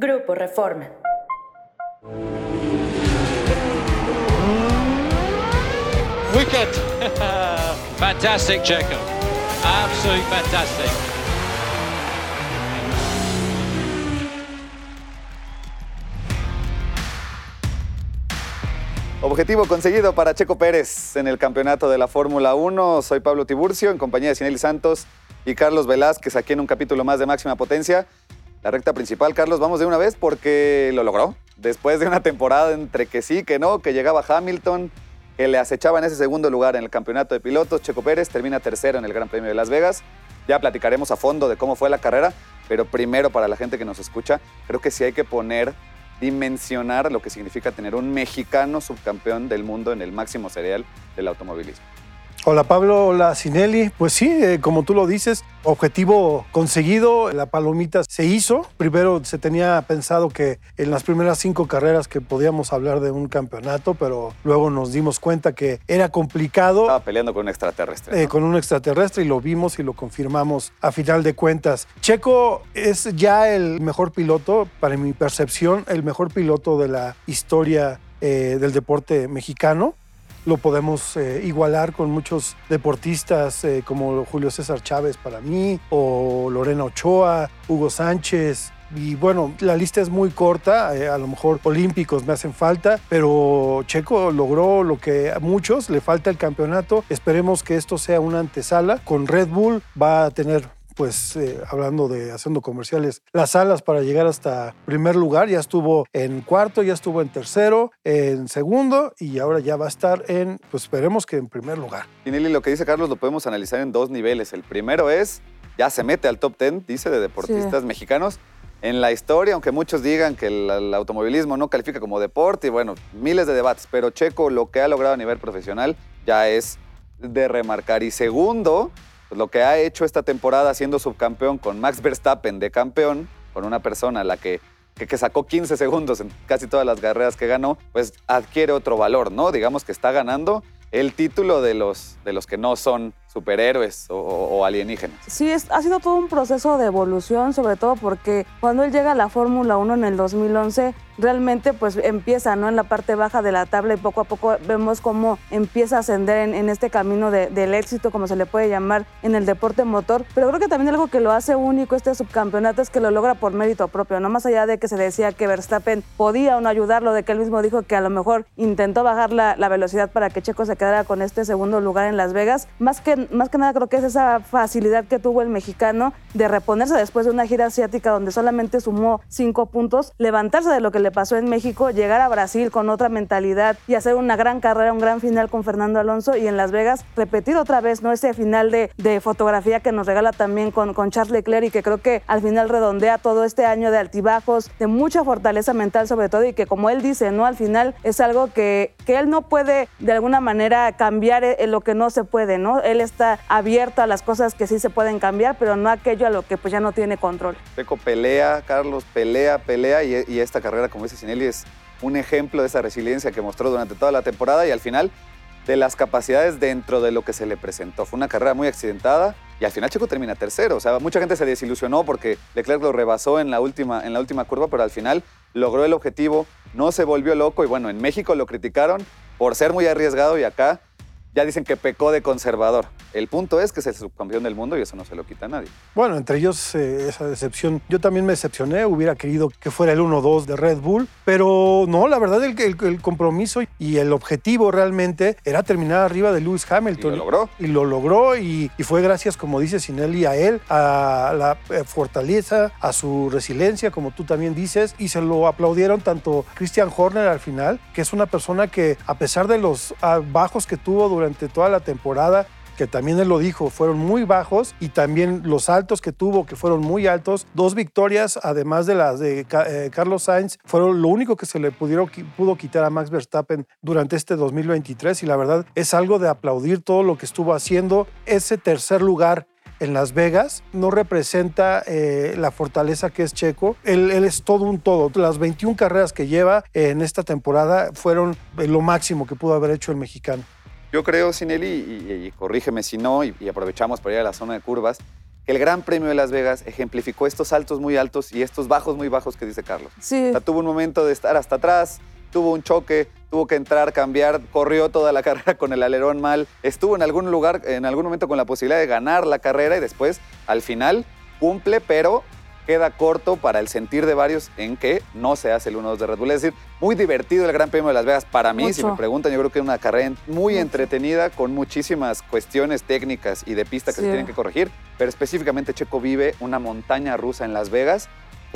Grupo Reforma. Wicked. fantastic, Checo. Absolutely fantastic. Objetivo conseguido para Checo Pérez en el campeonato de la Fórmula 1. Soy Pablo Tiburcio en compañía de Sinelli Santos y Carlos Velázquez aquí en un capítulo más de Máxima Potencia. La recta principal, Carlos, vamos de una vez porque lo logró. Después de una temporada entre que sí, que no, que llegaba Hamilton, que le acechaba en ese segundo lugar en el campeonato de pilotos, Checo Pérez termina tercero en el Gran Premio de Las Vegas. Ya platicaremos a fondo de cómo fue la carrera, pero primero para la gente que nos escucha, creo que sí hay que poner dimensionar lo que significa tener un mexicano subcampeón del mundo en el máximo serial del automovilismo. Hola Pablo, hola Sinelli. Pues sí, eh, como tú lo dices, objetivo conseguido, la palomita se hizo. Primero se tenía pensado que en las primeras cinco carreras que podíamos hablar de un campeonato, pero luego nos dimos cuenta que era complicado. Estaba peleando con un extraterrestre. Eh, con un extraterrestre y lo vimos y lo confirmamos a final de cuentas. Checo es ya el mejor piloto, para mi percepción, el mejor piloto de la historia eh, del deporte mexicano lo podemos eh, igualar con muchos deportistas eh, como Julio César Chávez para mí, o Lorena Ochoa, Hugo Sánchez. Y bueno, la lista es muy corta, eh, a lo mejor olímpicos me hacen falta, pero Checo logró lo que a muchos le falta el campeonato. Esperemos que esto sea una antesala. Con Red Bull va a tener pues eh, hablando de haciendo comerciales, las alas para llegar hasta primer lugar. Ya estuvo en cuarto, ya estuvo en tercero, en segundo y ahora ya va a estar en, pues esperemos que en primer lugar. Y Nelly, lo que dice Carlos lo podemos analizar en dos niveles. El primero es, ya se mete al top 10, dice, de deportistas mexicanos. En la historia, aunque muchos digan que el, el automovilismo no califica como deporte, y bueno, miles de debates, pero Checo lo que ha logrado a nivel profesional ya es de remarcar. Y segundo, pues lo que ha hecho esta temporada siendo subcampeón con Max Verstappen de campeón, con una persona a la que, que, que, sacó 15 segundos en casi todas las carreras que ganó, pues adquiere otro valor, ¿no? Digamos que está ganando el título de los, de los que no son superhéroes o, alienígenas. Sí, es, ha sido todo un proceso de evolución, sobre todo porque cuando él llega a la Fórmula 1 en el 2011, realmente pues empieza ¿no? en la parte baja de la tabla y poco a poco vemos cómo empieza a ascender en, este camino de, del éxito, como se le puede llamar, en el deporte motor. Pero creo que también algo que lo hace único este subcampeonato es que lo logra por mérito propio, no más allá de que se decía que Verstappen podía o no ayudarlo, de que él mismo dijo que a lo mejor intentó bajar la, la velocidad para que Checo se quedara con este segundo lugar en Las Vegas. Más que, más que nada creo que es esa facilidad que tuvo el mexicano de reponerse después de una gira asiática donde solamente sumó cinco puntos, levantarse de lo que le pasó en México, llegar a Brasil con otra mentalidad y hacer una gran carrera, un gran final con Fernando Alonso y en Las Vegas repetir otra vez no ese final de, de fotografía que nos regala también con, con Charles Leclerc y que creo que al final redondea todo este año de altibajos, de mucha fortaleza mental sobre todo y que como él dice, no al final es algo que, que él no puede de alguna manera cambiar lo que no se puede, ¿no? Él está abierto a las cosas que sí se pueden cambiar, pero no aquello a lo que pues ya no tiene control. Peco pelea, Carlos pelea, pelea y, esta carrera, como dice Sinelli, es un ejemplo de esa resiliencia que mostró durante toda la temporada y al final de las capacidades dentro de lo que se le presentó. Fue una carrera muy accidentada y al final Checo termina tercero. O sea, mucha gente se desilusionó porque Leclerc lo rebasó en la última, en la última curva, pero al final logró el objetivo, no se volvió loco y bueno, en México lo criticaron por ser muy arriesgado y acá ya dicen que pecó de conservador. El punto es que es el subcampeón del mundo y eso no se lo quita a nadie. Bueno, entre ellos eh, esa decepción. Yo también me decepcioné, hubiera querido que fuera el 1-2 de Red Bull, pero no, la verdad el, el, el, compromiso y el objetivo realmente era terminar arriba de Lewis Hamilton. Y lo logró. Y lo logró y, y fue gracias, como dice Sinelli, a él, a la eh, fortaleza, a su resiliencia, como tú también dices, y se lo aplaudieron tanto Christian Horner al final, que es una persona que a pesar de los ah, bajos que tuvo durante toda la temporada, que también él lo dijo, fueron muy bajos y también los altos que tuvo, que fueron muy altos. Dos victorias, además de las de eh, Carlos Sainz, fueron lo único que se le pudieron, pudo quitar a Max Verstappen durante este 2023 y la verdad es algo de aplaudir todo lo que estuvo haciendo. Ese tercer lugar en Las Vegas no representa eh, la fortaleza que es Checo. Él, él, es todo un todo. Las 21 carreras que lleva en esta temporada fueron lo máximo que pudo haber hecho el mexicano. Yo creo, Sinelli, y, y, y corrígeme si no, y, y, aprovechamos para ir a la zona de curvas, que el Gran Premio de Las Vegas ejemplificó estos saltos muy altos y estos bajos muy bajos que dice Carlos. Sí. O sea, tuvo un momento de estar hasta atrás, tuvo un choque, tuvo que entrar, cambiar, corrió toda la carrera con el alerón mal, estuvo en algún lugar, en algún momento con la posibilidad de ganar la carrera y después, al final, cumple, pero queda corto para el sentir de varios en que no se hace el 1-2 de Red Bull. Es decir, muy divertido el Gran Premio de Las Vegas para mí. Si me preguntan, yo creo que es una carrera muy entretenida con muchísimas cuestiones técnicas y de pista que Sí. se tienen que corregir, pero específicamente Checo vive una montaña rusa en Las Vegas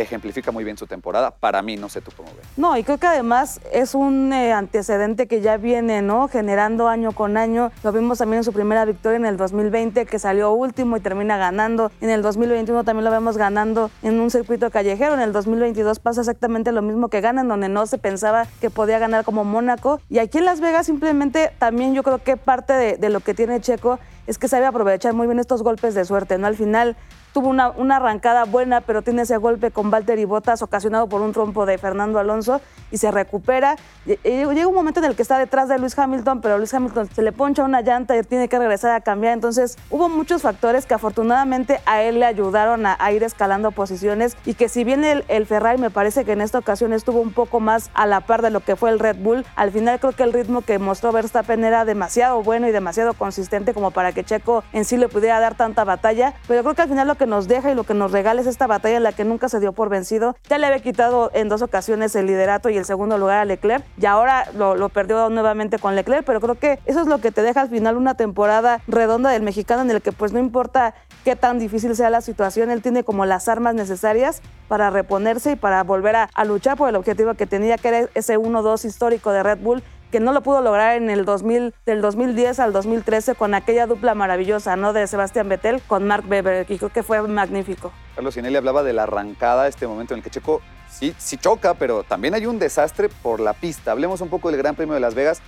ejemplifica muy bien su temporada. Para mí, no sé tú cómo ves. No, y creo que además es un eh, antecedente que ya viene, ¿no? Generando año con año. Lo vimos también en su primera victoria en el 2020, que salió último y termina ganando. En el 2021 también lo vemos ganando en un circuito callejero. En el 2022 pasa exactamente lo mismo que gana, en donde no se pensaba que podía ganar como Mónaco. Y aquí en Las Vegas simplemente también yo creo que parte de lo que tiene Checo es que sabe aprovechar muy bien estos golpes de suerte, ¿no? Al final tuvo una, una arrancada buena, pero tiene ese golpe con Valtteri Bottas ocasionado por un trompo de Fernando Alonso y se recupera. Y- y Llega un momento en el que está detrás de Luis Hamilton, pero Luis Hamilton se le poncha una llanta y tiene que regresar a cambiar. Entonces hubo muchos factores que afortunadamente a él le ayudaron a, a ir escalando posiciones y que si bien el, el Ferrari me parece que en esta ocasión estuvo un poco más a la par de lo que fue el Red Bull, al final creo que el ritmo que mostró Verstappen era demasiado bueno y demasiado consistente como para que Checo en sí le pudiera dar tanta batalla, pero creo que al final lo que nos deja y lo que nos regala es esta batalla en la que nunca se dio por vencido. Ya le había quitado en dos ocasiones el liderato y el segundo lugar a Leclerc y ahora lo, lo perdió nuevamente con Leclerc, pero creo que eso es lo que te deja al final una temporada redonda del mexicano en el que pues no importa qué tan difícil sea la situación, él tiene como las armas necesarias para reponerse y para volver a, a luchar por el objetivo que tenía, que era ese 1-2 histórico de Red Bull que no lo pudo lograr en el 2000, del 2010 al 2013 con aquella dupla maravillosa, ¿no? De Sebastián Vettel con Mark Webber, y creo que fue magnífico. Carlos Sinelli hablaba de la arrancada, este momento en el que Checo sí, sí choca, pero también hay un desastre por la pista. Hablemos un poco del Gran Premio de Las Vegas.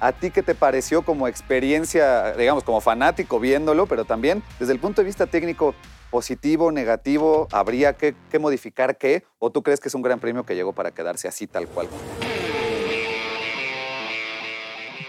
¿A ti qué te pareció como experiencia, digamos, como fanático viéndolo, pero también desde el punto de vista técnico, positivo, negativo, habría que, que modificar qué? ¿O tú crees que es un gran premio que llegó para quedarse así tal cual?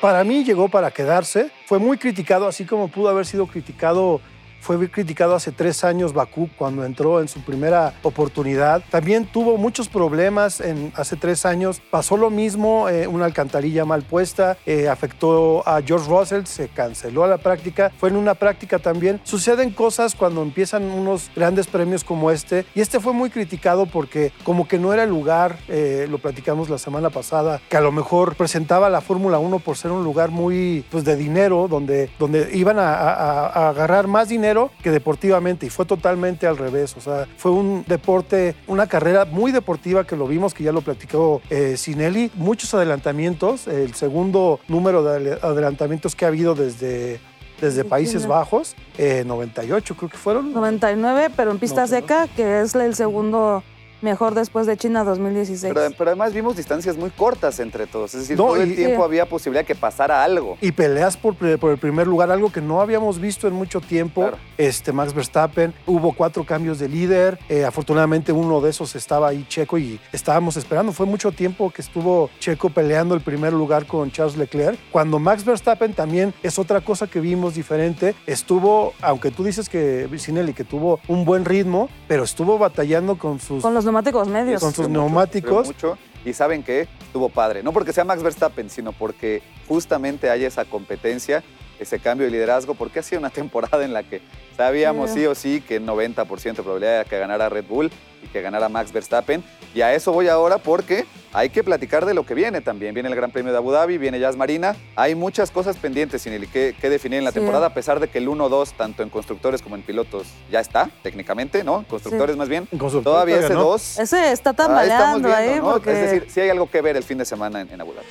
Para mí llegó para quedarse. Fue muy criticado, así como pudo haber sido criticado. Fue muy criticado hace tres años Bakú cuando entró en su primera oportunidad. También tuvo muchos problemas en, hace tres años. Pasó lo mismo, eh, una alcantarilla mal puesta, eh, afectó a George Russell, se canceló la práctica. Fue en una práctica también. Suceden cosas cuando empiezan unos grandes premios como este. Y este fue muy criticado porque como que no era el lugar, eh, lo platicamos la semana pasada, que a lo mejor presentaba la Fórmula 1 por ser un lugar muy pues, de dinero, donde, donde iban a, a- a agarrar más dinero que deportivamente. Y fue totalmente al revés. O sea, fue un deporte, una carrera muy deportiva que lo vimos, que ya lo platicó eh, Sinelli. Muchos adelantamientos, el segundo número de adelantamientos que ha habido desde desde Países. Bajos, eh, 98 creo que fueron. 99, pero en pista 99. seca, que es el segundo mejor después de China 2016. Pero, pero además vimos distancias muy cortas entre todos. Es decir, No, todo el tiempo Sí. había posibilidad que pasara algo. Y peleas por, el primer lugar, algo que no habíamos visto en mucho tiempo. Claro. Este, Max Verstappen, hubo cuatro cambios de líder. eh, afortunadamente uno de esos estaba ahí Checo y estábamos esperando. Fue mucho tiempo que estuvo Checo peleando el primer lugar con Charles Leclerc. Cuando Max Verstappen también es otra cosa que vimos diferente. Estuvo, aunque tú dices que Sinelli que tuvo un buen ritmo, pero estuvo batallando con sus Con los neumáticos medios. Con sus neumáticos. mucho. Y saben que estuvo padre. No porque sea Max Verstappen, sino porque justamente hay esa competencia, ese cambio de liderazgo, porque ha sido una temporada en la que sabíamos Sí. sí o sí que 90% de probabilidad de que ganara Red Bull y que ganara Max Verstappen. Y a eso voy ahora porque hay que platicar de lo que viene también. Viene el Gran Premio de Abu Dhabi, viene Jazz Marina. Hay muchas cosas pendientes, Sineli, que, que definir en la Sí. temporada, a pesar de que el 1-2, tanto en constructores como en pilotos, ya está, técnicamente, ¿no? Constructores más bien. En constructores Todavía ese todavía no. 2 Ese está Ahí estamos tambaleando viendo, ahí, ¿no? porque... Es decir, sí hay algo que ver el fin de semana en, en Abu Dhabi.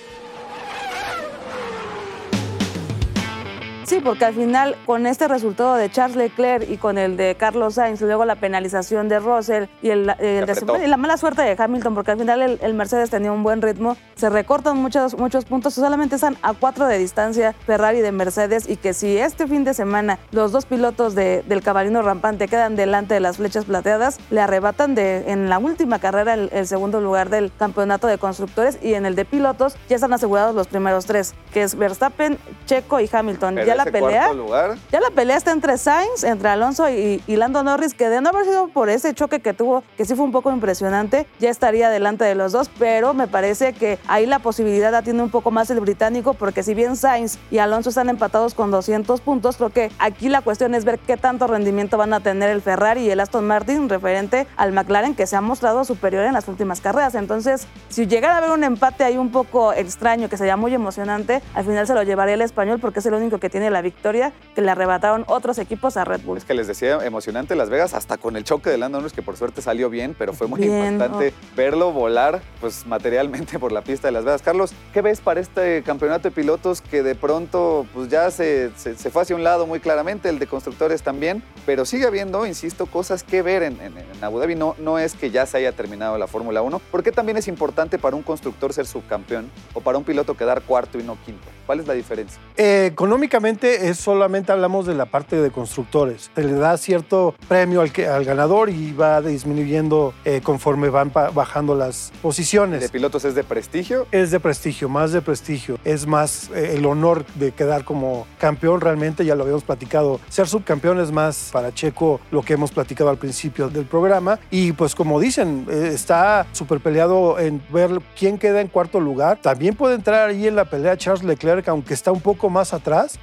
Sí, porque al final, con este resultado de Charles Leclerc y con el de Carlos Sainz, y luego la penalización de Russell y, el, el apretó. desempeño- y la mala suerte de Hamilton, porque al final el, el Mercedes tenía un buen ritmo, se recortan muchos, muchos puntos, solamente están a cuatro de distancia Ferrari de Mercedes, y que si este fin de semana los dos pilotos de- del caballino rampante quedan delante de las flechas plateadas, le arrebatan de, en la última carrera el, el segundo lugar del campeonato de constructores y en el de pilotos ya están asegurados los primeros tres, que es Verstappen, Checo y Hamilton. Pero ya el la pelea. lugar. Ya la pelea está entre Sainz, entre Alonso y, y Lando Norris, que de no haber sido por ese choque que tuvo, que sí fue un poco impresionante, ya estaría delante de los dos, pero me parece que ahí la posibilidad la tiene un poco más el británico, porque si bien Sainz y Alonso están empatados con 200 puntos, creo que aquí la cuestión es ver qué tanto rendimiento van a tener el Ferrari y el Aston Martin referente al McLaren, que se ha mostrado superior en las últimas carreras. Entonces, si llegara a haber un empate ahí un poco extraño, que sería muy emocionante, al final se lo llevaría el español porque es el único que tiene la victoria, que le arrebataron otros equipos a Red Bull. Es que les decía, emocionante Las Vegas, hasta con el choque de Lando Norris, que por suerte salió bien, pero fue muy Bien, importante verlo volar pues materialmente por la pista de Las Vegas. Carlos, ¿qué ves para este campeonato de pilotos que de pronto pues ya se, se- se fue hacia un lado muy claramente, el de constructores también, pero sigue habiendo, insisto, cosas que ver en, en- en Abu Dhabi. No, no es que ya se haya terminado la Fórmula 1, porque también es importante para un constructor ser subcampeón o para un piloto quedar cuarto y no quinto. ¿Cuál es la diferencia? Eh, económicamente es solamente hablamos de la parte de constructores. Se le da cierto premio al, que- al ganador y va disminuyendo eh, conforme van bajando las posiciones. ¿De pilotos es de prestigio? Es de prestigio, más de prestigio. Es más eh, el honor de quedar como campeón realmente, ya lo habíamos platicado. Ser subcampeón es más para Checo lo que hemos platicado al principio del programa. Y pues como dicen, eh, está súper peleado en ver quién queda en cuarto lugar. También puede entrar ahí en la pelea Charles Leclerc, aunque está un poco más atrás.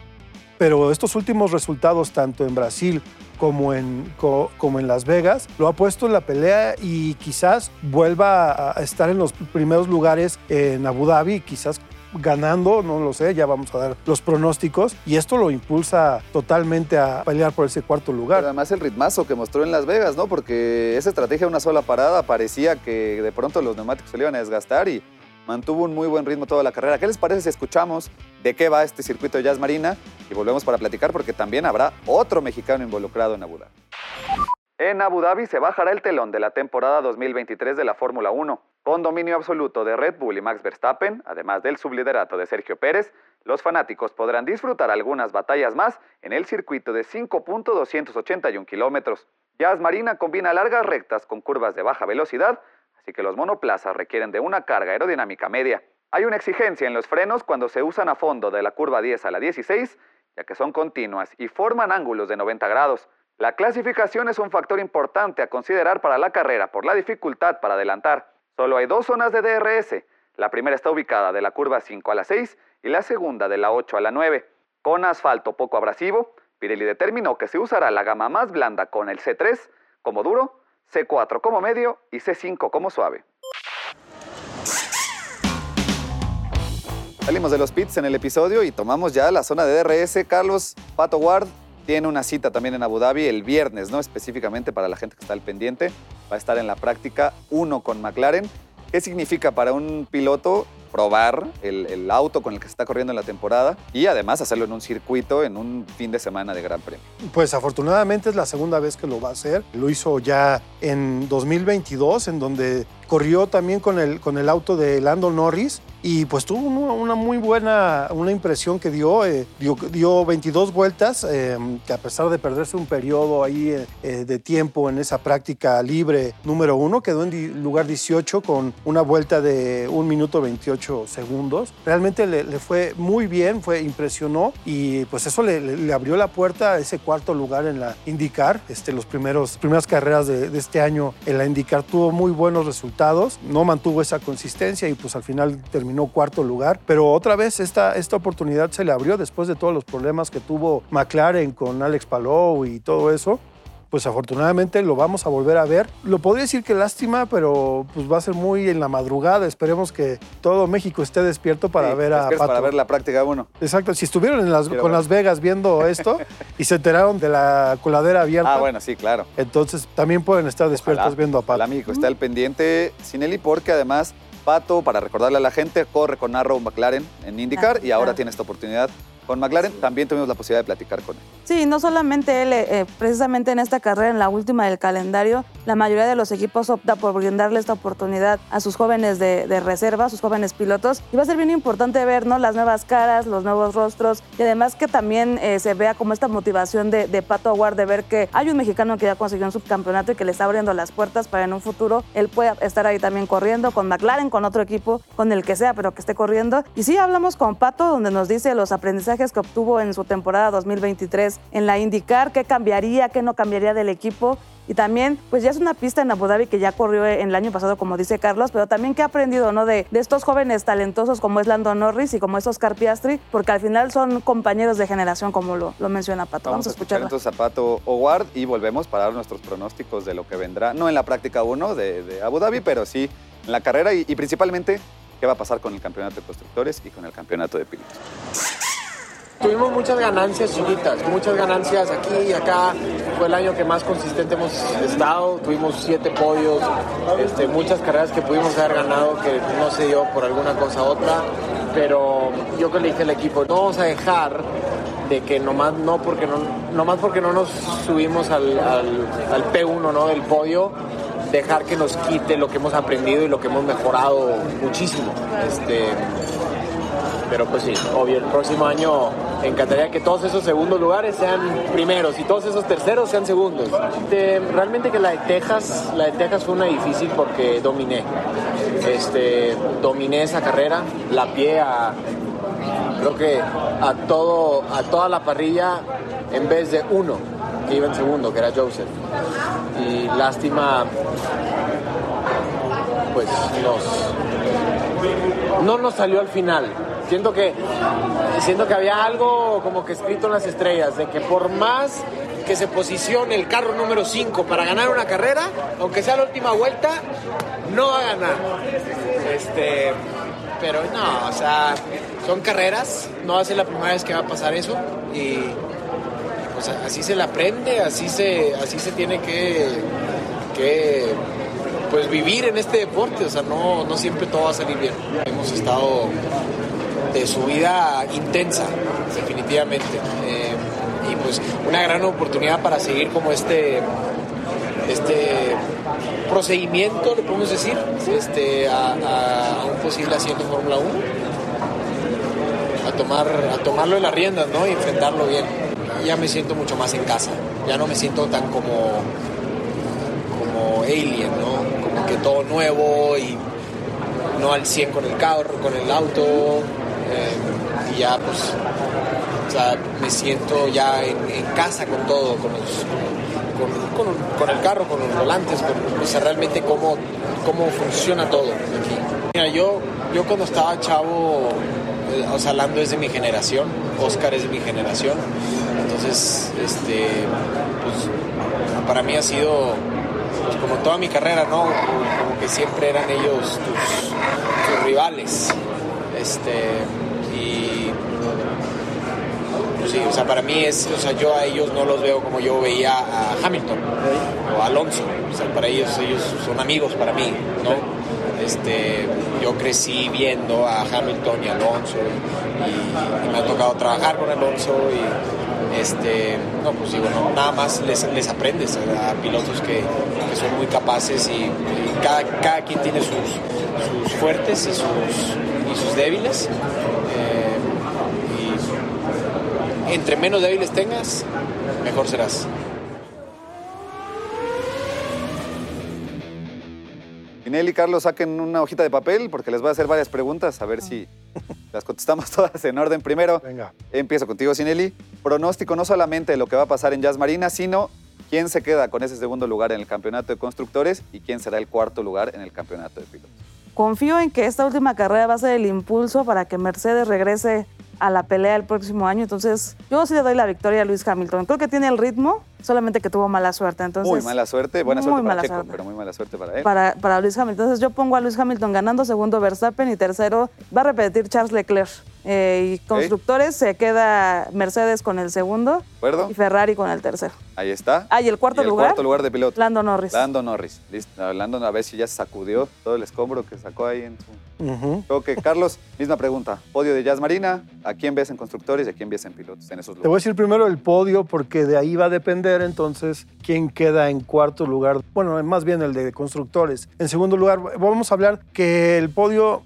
Pero estos últimos resultados, tanto en Brasil como en, co- como en Las Vegas, lo ha puesto en la pelea y quizás vuelva a- estar en los primeros lugares en Abu Dhabi, quizás ganando, no lo sé, ya vamos a dar los pronósticos y esto lo impulsa totalmente a pelear por ese cuarto lugar. además el ritmazo que mostró en Las Vegas, ¿no? Porque esa estrategia de una sola parada parecía que de pronto los neumáticos se le iban a desgastar y mantuvo un muy buen ritmo toda la carrera. ¿Qué les parece si escuchamos de qué va este circuito de Jazz Marina? Y volvemos para platicar porque también habrá otro mexicano involucrado en Abu Dhabi. En Abu Dhabi se bajará el telón de la temporada 2023 de la Fórmula 1. Con dominio absoluto de Red Bull y Max Verstappen, además del subliderato de Sergio Pérez, los fanáticos podrán disfrutar algunas batallas más en el circuito de 5.281 kilómetros. Jazz Marina combina largas rectas con curvas de baja velocidad, así que los monoplazas requieren de una carga aerodinámica media. Hay una exigencia en los frenos cuando se usan a fondo de la curva 10 a la 16, ya que son continuas y forman ángulos de 90 grados. La clasificación es un factor importante a considerar para la carrera por la dificultad para adelantar. Solo hay dos zonas de DRS. La primera está ubicada de la curva 5 a la 6 y la segunda de la 8 a la 9. Con asfalto poco abrasivo, Pirelli determinó que se usará la gama más blanda con el C3 como duro, C4 como medio y C5 como suave. Salimos de los pits en el episodio y tomamos ya la zona de DRS. Carlos Pato Ward tiene una cita también en Abu Dhabi el viernes, ¿no? Específicamente para la gente que está al pendiente. Va a estar en la práctica uno con McLaren. ¿Qué significa para un piloto probar el, el auto con el que se está corriendo en la temporada y además hacerlo en un circuito en un fin de semana de Gran Premio? Pues afortunadamente es la segunda vez que lo va a hacer. Lo hizo ya en 2022, en donde corrió también con el, con el auto de Lando Norris y pues tuvo una, muy buena una impresión que dio, eh, dio, dio 22 vueltas, eh, que a pesar de perderse un periodo ahí eh, eh, de tiempo en esa práctica libre número uno, quedó en lugar 18 con una vuelta de 1 minuto 28 segundos. Realmente le, le fue muy bien, fue impresionó y pues eso le- le abrió la puerta a ese cuarto lugar en la IndyCar. Este, los primeros primeras carreras de, de este año en la IndyCar tuvo muy buenos resultados, no mantuvo esa consistencia y pues al final terminó cuarto lugar. Pero otra vez esta, esta oportunidad se le abrió después de todos los problemas que tuvo McLaren con Alex Palou y todo eso pues afortunadamente lo vamos a volver a ver. Lo podría decir que lástima, pero pues va a ser muy en la madrugada. Esperemos que todo México esté despierto para Sí, ver a Pato. para ver la práctica uno. Exacto, si estuvieron en las, Quiero con ver. Las Vegas viendo esto y se enteraron de la coladera abierta, Ah, bueno, sí, claro. entonces también pueden estar despiertos Ojalá, viendo a Pato. Ojalá México esté al pendiente Sinelli porque además Pato, para recordarle a la gente, corre con Arrow McLaren en IndyCar y ahora Ah. tiene esta oportunidad con McLaren. También tuvimos la posibilidad de platicar con él. Sí, no solamente él, eh, precisamente en esta carrera, en la última del calendario, la mayoría de los equipos opta por brindarle esta oportunidad a sus jóvenes de, reserva, a sus jóvenes pilotos. Y va a ser bien importante ver ¿no? las nuevas caras, los nuevos rostros y además que también eh, se vea como esta motivación de, de Pato Aguard de ver que hay un mexicano que ya consiguió un subcampeonato y que le está abriendo las puertas para en un futuro él pueda estar ahí también corriendo con McLaren, con otro equipo, con el que sea, pero que esté corriendo. Y sí, hablamos con Pato, donde nos dice los aprendizajes que obtuvo en su temporada 2023 en la indicar qué cambiaría, qué no cambiaría del equipo. Y también, pues ya es una pista en Abu Dhabi que ya corrió en el año pasado, como dice Carlos, pero también que ha aprendido, ¿no? De, de estos jóvenes talentosos como es Lando Norris y como es Oscar Piastri, porque al final son compañeros de generación, como lo, lo menciona Pato. Vamos, a escuchar entonces a Pato Howard y volvemos para dar nuestros pronósticos de lo que vendrá, no en la práctica 1 de, de, Abu Dhabi, pero sí en la carrera y, y principalmente qué va a pasar con el campeonato de constructores y con el campeonato de pilotos. Tuvimos muchas ganancias chiquitas, muchas ganancias aquí y acá. Fue el año que más consistente hemos estado. Tuvimos siete podios, este, muchas carreras que pudimos haber ganado que no se dio por alguna cosa u otra. Pero yo que le dije al equipo, no vamos a dejar de que nomás no porque no, nomás porque no nos subimos al, al, P1 ¿no? del podio, dejar que nos quite lo que hemos aprendido y lo que hemos mejorado muchísimo. Este, pero pues sí, obvio, el próximo año encantaría que todos esos segundos lugares sean primeros y todos esos terceros sean segundos. realmente que la de Texas, la de Texas fue una difícil porque dominé. Este, dominé esa carrera, la pie a creo que a todo a toda la parrilla en vez de uno que iba en segundo, que era Joseph. Y lástima pues nos no nos salió al final Siento que, siento que había algo como que escrito en las estrellas, de que por más que se posicione el carro número 5 para ganar una carrera, aunque sea la última vuelta, no va a ganar. Este, pero no, o sea, son carreras, no va a ser la primera vez que va a pasar eso y pues así se le aprende, así se, así se tiene que, que pues vivir en este deporte, o sea, no, no siempre todo va a salir bien. Hemos estado de su vida intensa, definitivamente. Eh, y pues una gran oportunidad para seguir como este, este procedimiento, le podemos decir, este, a, un posible asiento en Fórmula 1. A, tomar, a tomarlo en las riendas ¿no? y enfrentarlo bien. Ya me siento mucho más en casa, ya no me siento tan como, como alien, ¿no? como que todo nuevo y no al 100 con el carro, con el auto, eh, y ya pues o sea, me siento ya en, casa con todo, con, con, con, el carro, con los volantes, con, o sea, realmente cómo, cómo funciona todo aquí. Mira, yo, yo cuando estaba chavo, eh, o sea, hablando es de mi generación, Oscar es de mi generación, entonces, este, pues, para mí ha sido pues, como toda mi carrera, ¿no? Como que siempre eran ellos tus rivales. Este, y pues sí, o sea, para mí es, o sea, yo a ellos no los veo como yo veía a Hamilton o a Alonso, o sea, para ellos, ellos son amigos para mí, ¿no? Este, yo crecí viendo a Hamilton y Alonso y, me ha tocado trabajar con Alonso y este, no, pues digo, no, nada más les, les aprendes a, pilotos que, que, son muy capaces y, cada, cada, quien tiene sus fuertes y sus, sus débiles. Eh, y entre menos débiles tengas, mejor serás. Inel y Carlos saquen una hojita de papel porque les voy a hacer varias preguntas, a ver si las contestamos todas en orden. Primero, Venga. empiezo contigo, Sinelli. Pronóstico no solamente de lo que va a pasar en Jazz Marina, sino quién se queda con ese segundo lugar en el campeonato de constructores y quién será el cuarto lugar en el campeonato de pilotos confío en que esta última carrera va a ser el impulso para que Mercedes regrese a la pelea el próximo año. Entonces, yo sí le doy la victoria a Luis Hamilton. Creo que tiene el ritmo, solamente que tuvo mala suerte. Entonces, muy mala suerte, buena suerte para Checo, pero muy mala suerte para él. Para, para Luis Hamilton. Entonces, yo pongo a Luis Hamilton ganando segundo Verstappen y tercero va a repetir Charles Leclerc Eh, y constructores se queda Mercedes con el segundo ¿De acuerdo? y Ferrari con el tercero. Ahí está. Ah, y el cuarto Y el lugar, cuarto lugar de piloto. Lando Norris. Lando Norris. Listo. Lando a ver si ya se sacudió todo el escombro que sacó ahí en su Ujú. choque. Carlos, misma pregunta. Podio de Jazz Marina. ¿A quién ves en constructores y a quién ves en pilotos en esos Te voy a lugares? decir primero el podio porque de ahí va a depender entonces quién queda en cuarto lugar. Bueno, más bien el de constructores. En segundo lugar, vamos a hablar que el podio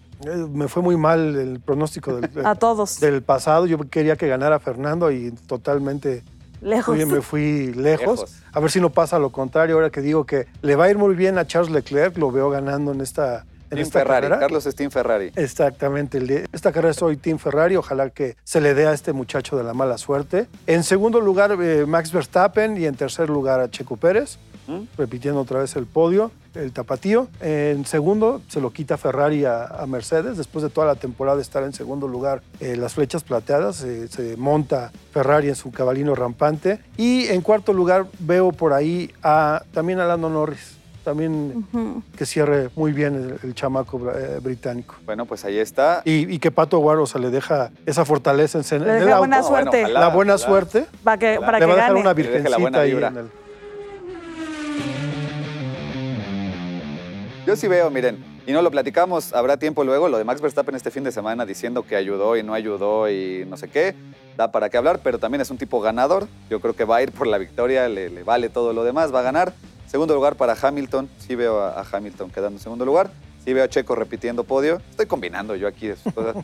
me fue muy mal el pronóstico del, A todos. del pasado. Yo quería que ganara Fernando y totalmente lejos. fui- me fui lejos. Lejos. A ver si no pasa lo contrario. Ahora que digo que le va a ir muy bien a Charles Leclerc, lo veo ganando en esta, en Team esta Ferrari. carrera. Carlos es Team Ferrari. Exactamente. Esta carrera soy Team Ferrari. Ojalá que se le dé a este muchacho de la mala suerte. En segundo lugar, eh, Max Verstappen. Y en tercer lugar, a Checo Pérez. ¿Mm? Repitiendo otra vez el podio, el tapatío. En segundo, se lo quita Ferrari a, a Mercedes. Después de toda la temporada de estar en segundo lugar, eh, las flechas plateadas, eh, se monta Ferrari en su cabalino rampante. Y en cuarto lugar, veo por ahí a, también a Lando Norris. También que cierre muy bien el, el chamaco eh, británico. Bueno, pues ahí está. Y, y que Pato Guaro se le deja esa fortaleza en, en el auto, buena bueno, suerte. ojalá. la buena ojalá. suerte. para que, para le que va a dejar gane. una virgencita ahí en el- Yo sí veo, miren, y no lo platicamos, habrá tiempo luego, lo de Max Verstappen este fin de semana diciendo que ayudó y no ayudó y no sé qué, da para qué hablar, pero también es un tipo ganador. Yo creo que va a ir por la victoria, le, le vale todo lo demás, va a ganar. Segundo lugar para Hamilton, sí veo a, a Hamilton quedando en segundo lugar. Sí veo a Checo repitiendo podio. Estoy combinando yo aquí cosas.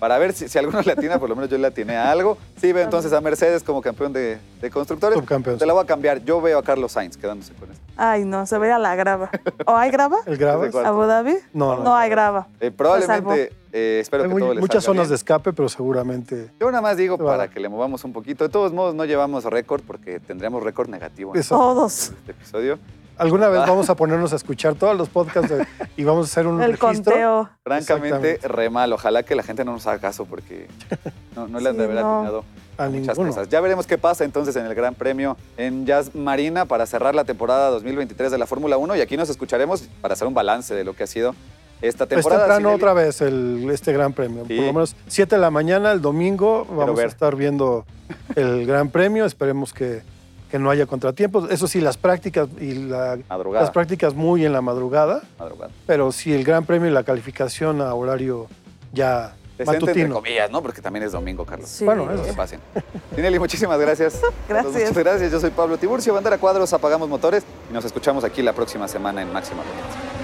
Para ver si, si alguno le atina, por lo menos yo le atiné a algo. Sí veo entonces a Mercedes como campeón de, de constructores. Subcampeón. Te la voy a cambiar. Yo veo a Carlos Sainz quedándose con esto. Ay, no, se veía la grava. ¿O hay grava? ¿El cuarto. ¿Abu Dhabi? No, no. No hay grava. Eh, probablemente, eh, espero Hay que muy- todo les muchas salga zonas de escape, pero seguramente Yo nada más digo va. para que le movamos un poquito. De todos modos, no llevamos récord porque tendríamos récord negativo en eso. Todos. este episodio. Alguna Ah. vez vamos a ponernos a escuchar todos los podcasts de- y vamos a hacer un El registro. conteo. Francamente, re mal. Ojalá que la gente no nos haga caso porque no, no le han de haber no. atinado A muchas ninguno. cosas. Ya veremos qué pasa entonces en el Gran Premio en Jazz Marina para cerrar la temporada 2023 de la Fórmula 1 y aquí nos escucharemos para hacer un balance de lo que ha sido esta Es temporada. temprano Cinelli. otra vez el, este gran premio. Sí. Por lo menos 7 de la mañana, el domingo, vamos a estar viendo el gran premio. Esperemos que, que no haya contratiempos. Eso sí, las prácticas y la- Madrugada. las prácticas muy en la madrugada, madrugada. pero sí el gran premio y la calificación a horario ya Decente, entre matutino. comillas, ¿no? Porque también es domingo, Carlos. Sí. Bueno, No eso se sí. pasen. Tinelli, muchísimas gracias. Gracias. Muchas gracias. Yo soy Pablo Tiburcio, Bandera Cuadros, apagamos motores y nos escuchamos aquí la próxima semana en Máxima Potencia.